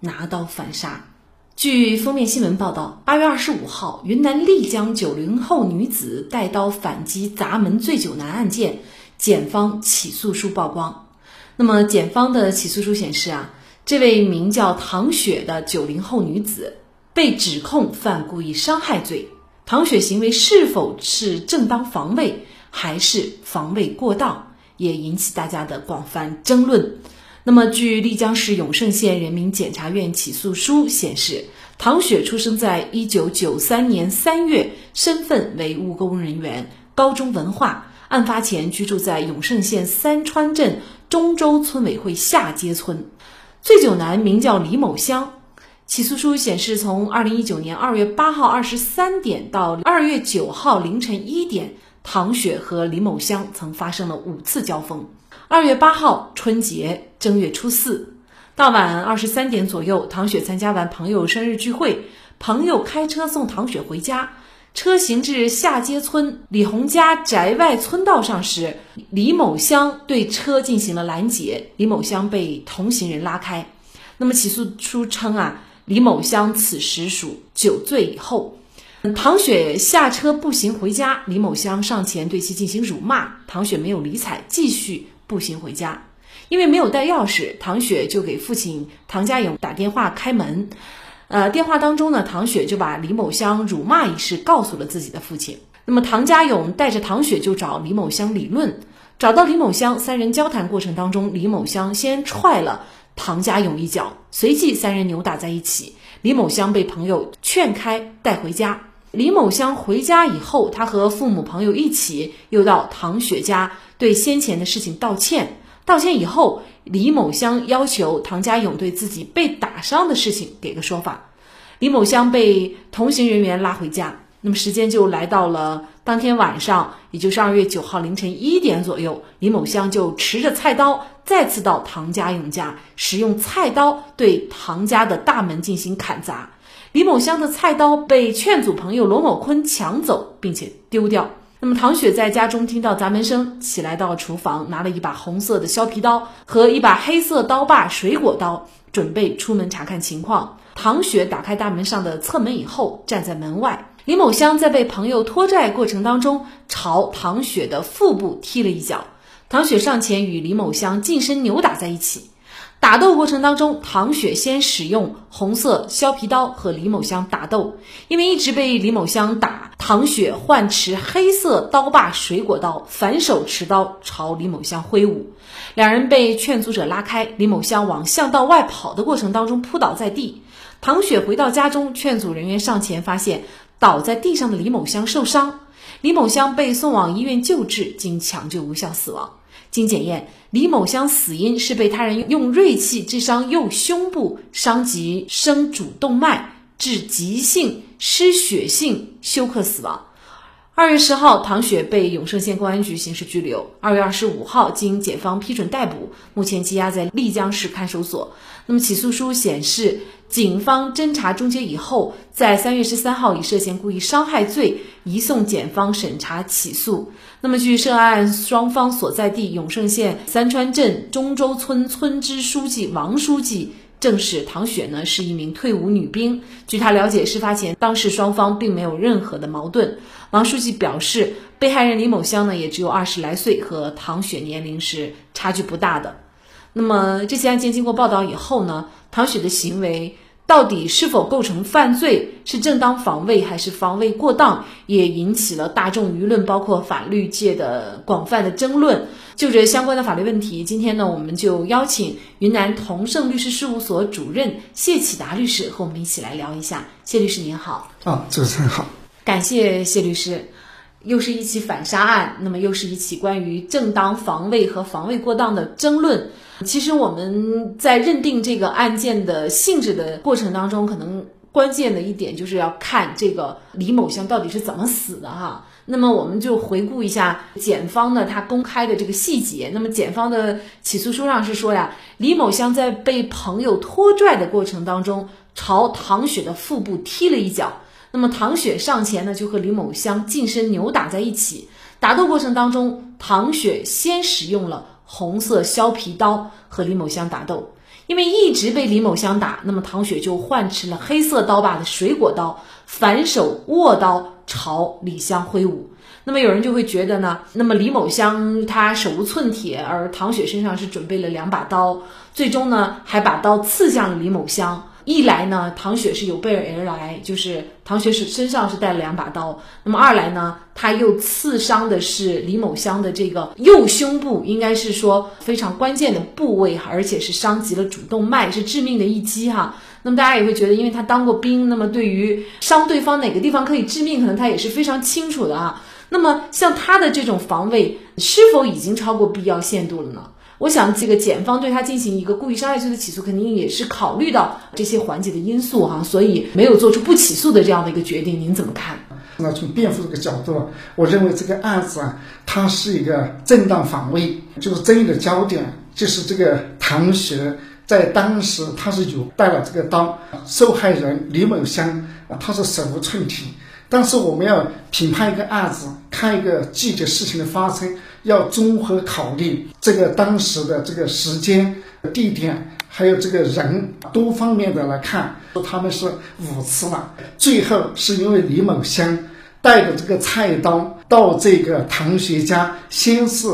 拿刀反杀。据封面新闻报道，八月二十五号，云南丽江九零后女子带刀反击砸门醉酒男案件，检方起诉书曝光。那么，检方的起诉书显示啊。这位名叫唐雪的九零后女子被指控犯故意伤害罪，唐雪行为是否是正当防卫还是防卫过当，也引起大家的广泛争论。那么，据丽江市永胜县人民检察院起诉书显示，唐雪出生在一九九三年三月，身份为务工人员，高中文化，案发前居住在永胜县三川镇中州村委会下街村。醉酒男名叫李某香。起诉书显示，从二零一九年二月八号二十三点到二月九号凌晨一点，唐雪和李某香曾发生了五次交锋。二月八号春节正月初四，到晚二十三点左右，唐雪参加完朋友生日聚会，朋友开车送唐雪回家。车行至下街村李红家宅外村道上时，李某香对车进行了拦截，李某香被同行人拉开。那么起诉书称啊，李某香此时属酒醉以后。唐雪下车步行回家，李某香上前对其进行辱骂，唐雪没有理睬，继续步行回家。因为没有带钥匙，唐雪就给父亲唐家勇打电话开门。呃，电话当中呢，唐雪就把李某香辱骂一事告诉了自己的父亲。那么唐家勇带着唐雪就找李某香理论，找到李某香，三人交谈过程当中，李某香先踹了唐家勇一脚，随即三人扭打在一起。李某香被朋友劝开带回家。李某香回家以后，他和父母朋友一起又到唐雪家对先前的事情道歉。道歉以后。李某香要求唐家勇对自己被打伤的事情给个说法。李某香被同行人员拉回家，那么时间就来到了当天晚上，也就是二月九号凌晨一点左右，李某香就持着菜刀再次到唐家勇家，使用菜刀对唐家的大门进行砍砸。李某香的菜刀被劝阻朋友罗某坤抢走，并且丢掉。那么唐雪在家中听到砸门声，起来到厨房拿了一把红色的削皮刀和一把黑色刀把水果刀，准备出门查看情况。唐雪打开大门上的侧门以后，站在门外。李某香在被朋友拖拽过程当中，朝唐雪的腹部踢了一脚。唐雪上前与李某香近身扭打在一起。打斗过程当中，唐雪先使用红色削皮刀和李某香打斗，因为一直被李某香打，唐雪换持黑色刀把水果刀，反手持刀朝李某香挥舞，两人被劝阻者拉开，李某香往巷道外跑的过程当中扑倒在地，唐雪回到家中，劝阻人员上前发现倒在地上的李某香受伤，李某香被送往医院救治，经抢救无效死亡。经检验，李某香死因是被他人用锐器致伤右胸部，伤及生主动脉，致急性失血性休克死亡。二月十号，唐雪被永胜县公安局刑事拘留。二月二十五号，经检方批准逮捕，目前羁押在丽江市看守所。那么起诉书显示，警方侦查终结以后，在三月十三号以涉嫌故意伤害罪移送检方审查起诉。那么据涉案双方所在地永胜县三川镇中州村村支书记王书记。正是唐雪呢，是一名退伍女兵。据他了解，事发前当时双方并没有任何的矛盾。王书记表示，被害人李某香呢也只有二十来岁，和唐雪年龄是差距不大的。那么这起案件经过报道以后呢，唐雪的行为。到底是否构成犯罪，是正当防卫还是防卫过当，也引起了大众舆论，包括法律界的广泛的争论。就这相关的法律问题，今天呢，我们就邀请云南同盛律师事务所主任谢启达律师和我们一起来聊一下。谢律师您好，啊，主持人好，感谢谢律师。又是一起反杀案，那么又是一起关于正当防卫和防卫过当的争论。其实我们在认定这个案件的性质的过程当中，可能关键的一点就是要看这个李某香到底是怎么死的哈。那么我们就回顾一下检方呢，他公开的这个细节。那么检方的起诉书上是说呀，李某香在被朋友拖拽的过程当中，朝唐雪的腹部踢了一脚。那么唐雪上前呢，就和李某香近身扭打在一起。打斗过程当中，唐雪先使用了红色削皮刀和李某香打斗。因为一直被李某香打，那么唐雪就换持了黑色刀把的水果刀，反手握刀朝李香挥舞。那么有人就会觉得呢，那么李某香他手无寸铁，而唐雪身上是准备了两把刀，最终呢还把刀刺向了李某香。一来呢，唐雪是有备而来，就是唐雪是身上是带了两把刀。那么二来呢，他又刺伤的是李某香的这个右胸部，应该是说非常关键的部位，而且是伤及了主动脉，是致命的一击哈。那么大家也会觉得，因为他当过兵，那么对于伤对方哪个地方可以致命，可能他也是非常清楚的啊。那么像他的这种防卫，是否已经超过必要限度了呢？我想，这个检方对他进行一个故意伤害罪的起诉，肯定也是考虑到这些环节的因素哈，所以没有做出不起诉的这样的一个决定。您怎么看？那从辩护这个角度，我认为这个案子啊，它是一个正当防卫，就是争议的焦点就是这个唐雪在当时他是有带了这个刀，受害人李某香啊，他是手无寸铁。但是我们要评判一个案子，看一个具体事情的发生，要综合考虑这个当时的这个时间、地点，还有这个人多方面的来看，他们是五次了。最后是因为李某香带着这个菜刀到这个唐学家，先是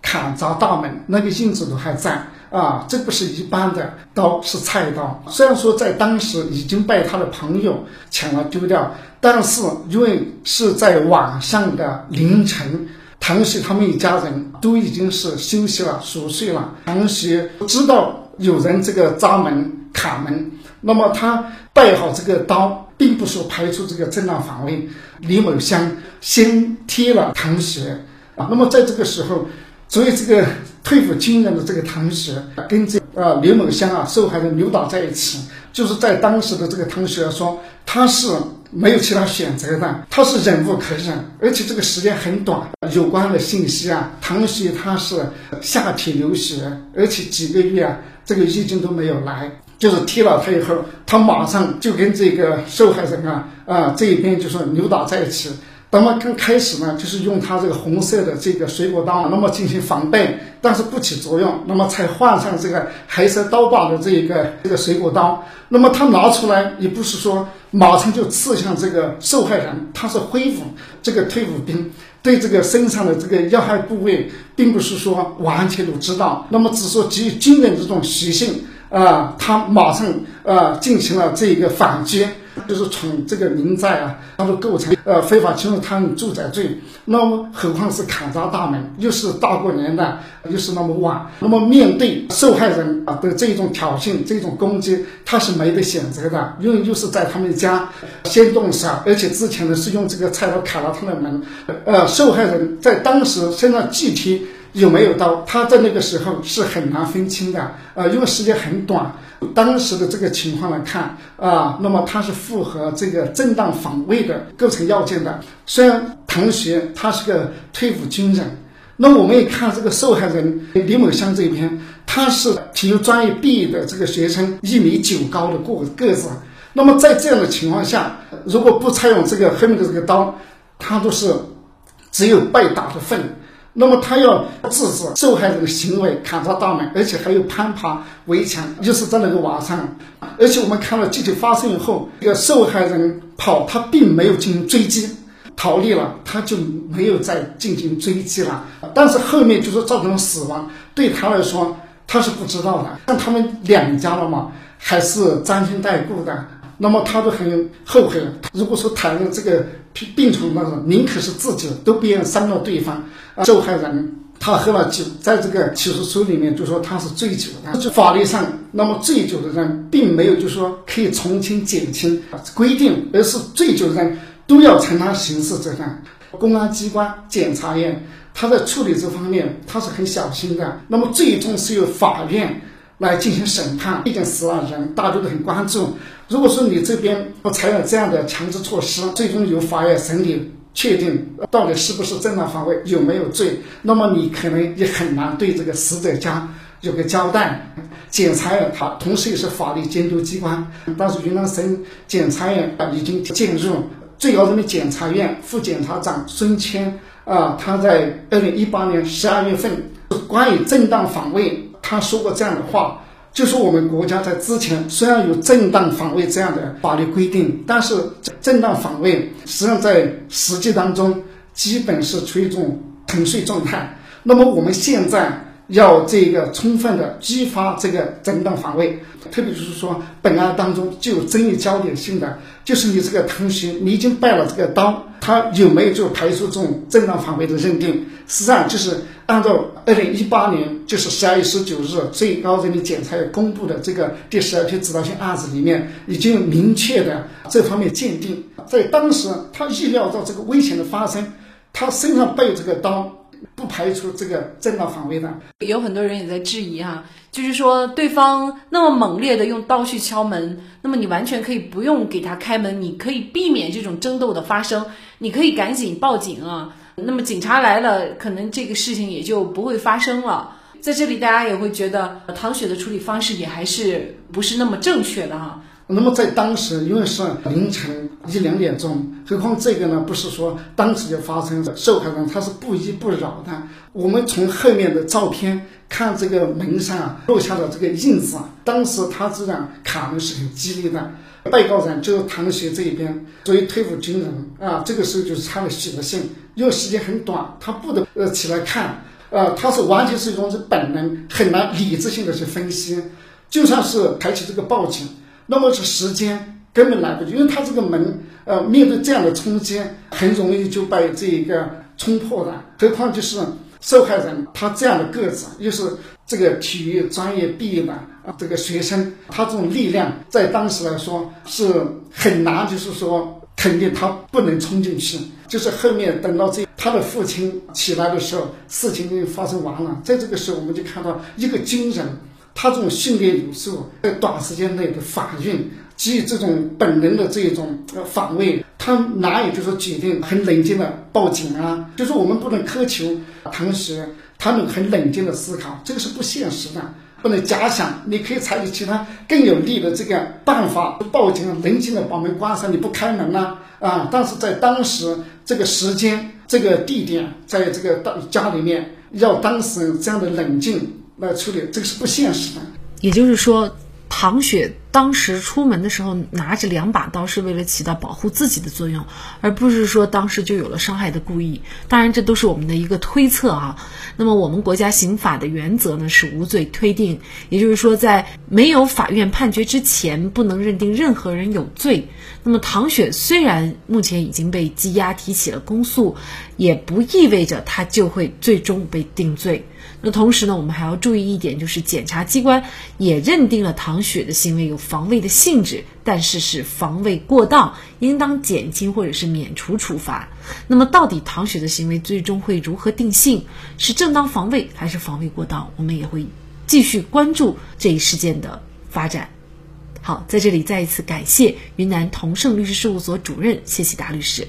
砍砸大门，那个印子都还在。啊，这不是一般的刀，是菜刀。虽然说在当时已经被他的朋友抢了丢掉，但是因为是在晚上的凌晨，唐雪他们一家人都已经是休息了、熟睡了。唐雪知道有人这个砸门、砍门，那么他带好这个刀，并不是排除这个正当防卫。李某香先踢了唐雪啊，那么在这个时候。所以这个退伍军人的这个唐雪跟这啊刘某香啊受害人扭打在一起，就是在当时的这个唐雪说他是没有其他选择的，他是忍无可忍，而且这个时间很短。有关的信息啊，唐雪他是下体流血，而且几个月啊这个月经都没有来，就是踢了他以后，他马上就跟这个受害人啊啊这一边就说扭打在一起。那么刚开始呢，就是用他这个红色的这个水果刀，那么进行防备，但是不起作用，那么才换上这个黑色刀把的这一个这个水果刀。那么他拿出来也不是说马上就刺向这个受害人，他是挥舞这个退伍兵对这个身上的这个要害部位，并不是说完全都知道，那么只说基于军人这种习性啊，他马上啊进行了这一个反击。就是从这个民宅啊，它的构成呃非法侵入他人住宅罪，那么何况是砍砸大门，又是大过年的，又是那么晚，那么面对受害人啊的这种挑衅、这种攻击，他是没得选择的，因为又是在他们家先动手，而且之前呢是用这个菜刀砍了他的门，呃，受害人在当时身上具体。有没有刀？他在那个时候是很难分清的，呃，因为时间很短。当时的这个情况来看，啊，那么他是符合这个正当防卫的构成要件的。虽然唐学他是个退伍军人，那我们也看这个受害人李某香这边，他是体育专业毕业的这个学生，一米九高的个个子。那么在这样的情况下，如果不采用这个后面的这个刀，他都是只有被打的份。那么他要制止受害人的行为，砍砸大门，而且还有攀爬围墙，就是在那个晚上。而且我们看了具体发生以后，这个受害人跑，他并没有进行追击，逃离了，他就没有再进行追击了。但是后面就是造成了死亡，对他来说他是不知道的。但他们两家了嘛，还是沾亲带故的。那么他都很后悔。如果说谈论这个病病床那种，宁可是自己都不愿伤到对方。受害人他喝了酒，在这个起诉书里面就说他是醉酒的。法律上，那么醉酒的人并没有就说可以从轻减轻规定，而是醉酒的人都要承担刑事责任。公安机关、检察院。他在处理这方面他是很小心的。那么最终是由法院来进行审判，毕竟死了人，大家都很关注。如果说你这边不采取这样的强制措施，最终由法院审理确定到底是不是正当防卫，有没有罪，那么你可能也很难对这个死者家有个交代。检察院它同时也是法律监督机关，但是云南省检察院已经介入。最高人民检察院副检察长孙谦啊，他在二零一八年十二月份关于正当防卫，他说过这样的话，就说我们国家在之前虽然有正当防卫这样的法律规定，但是正当防卫实际上在实际当中基本是处于一种沉睡状态。那么我们现在。要这个充分的激发这个正当防卫，特别就是说，本案当中具有争议焦点性的，就是你这个同学，你已经带了这个刀，他有没有就排除这种正当防卫的认定？实际上就是按照二零一八年就是十二月十九日最高人民检察院公布的这个第十二批指导性案子里面，已经明确的这方面鉴定，在当时他意料到这个危险的发生，他身上背这个刀。不排除这个正当防卫的，有很多人也在质疑哈，就是说对方那么猛烈的用刀去敲门，那么你完全可以不用给他开门，你可以避免这种争斗的发生，你可以赶紧报警啊，那么警察来了，可能这个事情也就不会发生了。在这里，大家也会觉得唐雪的处理方式也还是不是那么正确的哈。那么在当时，因为是凌晨一两点钟，何况这个呢，不是说当时就发生的，受害人他是不依不饶的。我们从后面的照片看，这个门上落下的这个印子，当时他这样砍的是很激烈的。被告人就是唐学这一边，作为退伍军人啊，这个时候就是他的血性，因为时间很短，他不得呃起来看，呃，他是完全是一种是本能，很难理智性的去分析，就算是抬起这个报警。那么是时间根本来不及，因为他这个门，呃，面对这样的冲击，很容易就被这一个冲破的。何况就是受害人他这样的个子，又是这个体育专业毕业的啊，这个学生，他这种力量在当时来说是很难，就是说肯定他不能冲进去。就是后面等到这他的父亲起来的时候，事情已经发生完了。在这个时候，我们就看到一个军人。他这种训练有素，在短时间内的反应，基于这种本能的这种防卫，他难以就是决定很冷静的报警啊。就是我们不能苛求同时他们很冷静的思考，这个是不现实的。不能假想，你可以采取其他更有利的这个办法报警，冷静的把门关上，你不开门呢啊？但是在当时这个时间、这个地点，在这个当家里面，要当事人这样的冷静。来处理这个是不现实的，也就是说，唐雪当时出门的时候拿着两把刀，是为了起到保护自己的作用，而不是说当时就有了伤害的故意。当然，这都是我们的一个推测啊。那么，我们国家刑法的原则呢是无罪推定，也就是说，在没有法院判决之前，不能认定任何人有罪。那么，唐雪虽然目前已经被羁押提起了公诉，也不意味着他就会最终被定罪。那同时呢，我们还要注意一点，就是检察机关也认定了唐雪的行为有防卫的性质，但是是防卫过当，应当减轻或者是免除处罚。那么，到底唐雪的行为最终会如何定性？是正当防卫还是防卫过当？我们也会继续关注这一事件的发展。好，在这里再一次感谢云南同盛律师事务所主任谢启达律师。